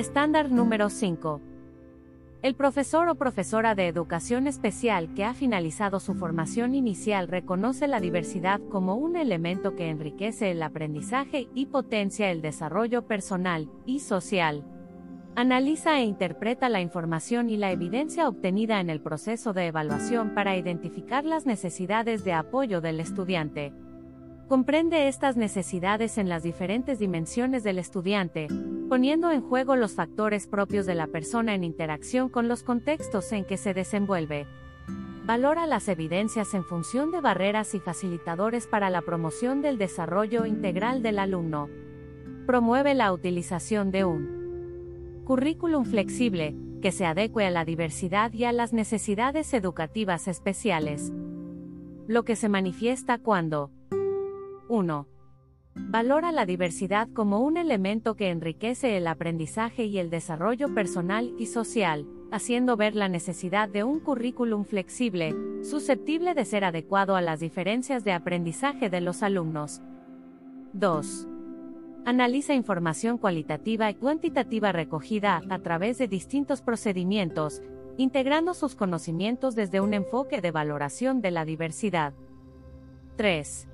Estándar número 5. El profesor o profesora de educación especial que ha finalizado su formación inicial reconoce la diversidad como un elemento que enriquece el aprendizaje y potencia el desarrollo personal y social. Analiza e interpreta la información y la evidencia obtenida en el proceso de evaluación para identificar las necesidades de apoyo del estudiante. Comprende estas necesidades en las diferentes dimensiones del estudiante, poniendo en juego los factores propios de la persona en interacción con los contextos en que se desenvuelve. Valora las evidencias en función de barreras y facilitadores para la promoción del desarrollo integral del alumno. Promueve la utilización de un currículum flexible, que se adecue a la diversidad y a las necesidades educativas especiales. Lo que se manifiesta cuando 1. Valora la diversidad como un elemento que enriquece el aprendizaje y el desarrollo personal y social, haciendo ver la necesidad de un currículum flexible, susceptible de ser adecuado a las diferencias de aprendizaje de los alumnos. 2. Analiza información cualitativa y cuantitativa recogida a través de distintos procedimientos, integrando sus conocimientos desde un enfoque de valoración de la diversidad. 3.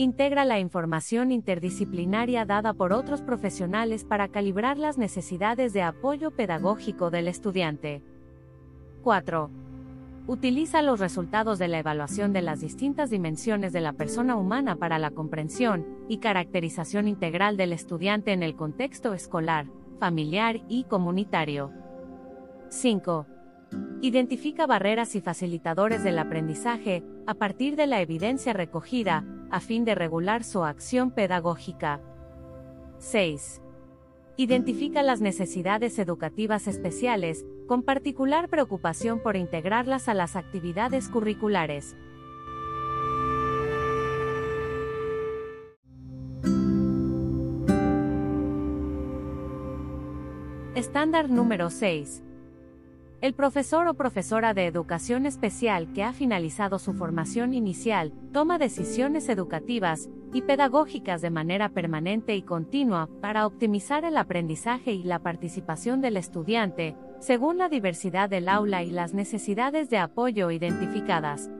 Integra la información interdisciplinaria dada por otros profesionales para calibrar las necesidades de apoyo pedagógico del estudiante. 4. Utiliza los resultados de la evaluación de las distintas dimensiones de la persona humana para la comprensión y caracterización integral del estudiante en el contexto escolar, familiar y comunitario. 5. Identifica barreras y facilitadores del aprendizaje, a partir de la evidencia recogida, a fin de regular su acción pedagógica. 6. Identifica las necesidades educativas especiales, con particular preocupación por integrarlas a las actividades curriculares. Estándar número 6. El profesor o profesora de educación especial que ha finalizado su formación inicial toma decisiones educativas y pedagógicas de manera permanente y continua para optimizar el aprendizaje y la participación del estudiante, según la diversidad del aula y las necesidades de apoyo identificadas.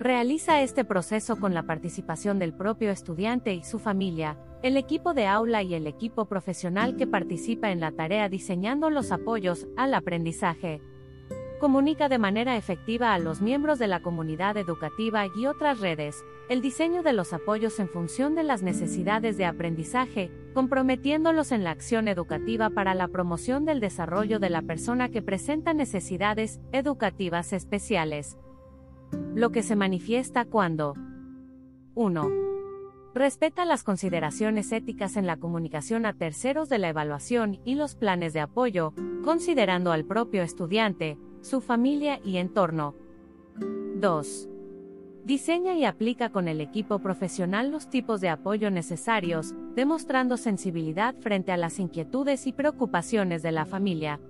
Realiza este proceso con la participación del propio estudiante y su familia, el equipo de aula y el equipo profesional que participa en la tarea diseñando los apoyos al aprendizaje. Comunica de manera efectiva a los miembros de la comunidad educativa y otras redes el diseño de los apoyos en función de las necesidades de aprendizaje, comprometiéndolos en la acción educativa para la promoción del desarrollo de la persona que presenta necesidades educativas especiales. Lo que se manifiesta cuando 1 Respeta las consideraciones éticas en la comunicación a terceros de la evaluación y los planes de apoyo, considerando al propio estudiante, su familia y entorno. 2. Diseña y aplica con el equipo profesional los tipos de apoyo necesarios, demostrando sensibilidad frente a las inquietudes y preocupaciones de la familia.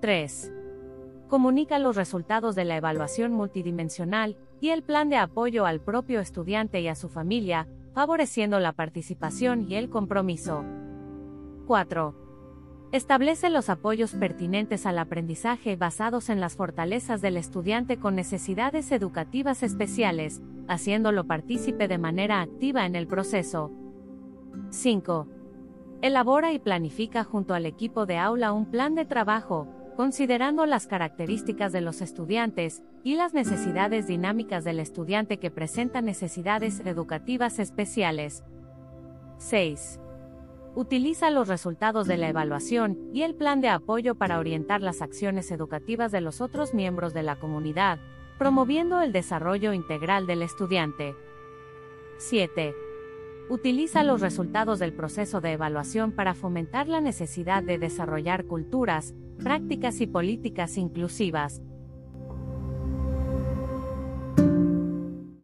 3. Comunica los resultados de la evaluación multidimensional y el plan de apoyo al propio estudiante y a su familia, favoreciendo la participación y el compromiso. 4. Establece los apoyos pertinentes al aprendizaje basados en las fortalezas del estudiante con necesidades educativas especiales, haciéndolo partícipe de manera activa en el proceso. 5. Elabora y planifica junto al equipo de aula un plan de trabajo, considerando las características de los estudiantes y las necesidades dinámicas del estudiante que presenta necesidades educativas especiales. 6. Utiliza los resultados de la evaluación y el plan de apoyo para orientar las acciones educativas de los otros miembros de la comunidad, promoviendo el desarrollo integral del estudiante. 7. Utiliza los resultados del proceso de evaluación para fomentar la necesidad de desarrollar culturas, prácticas y políticas inclusivas,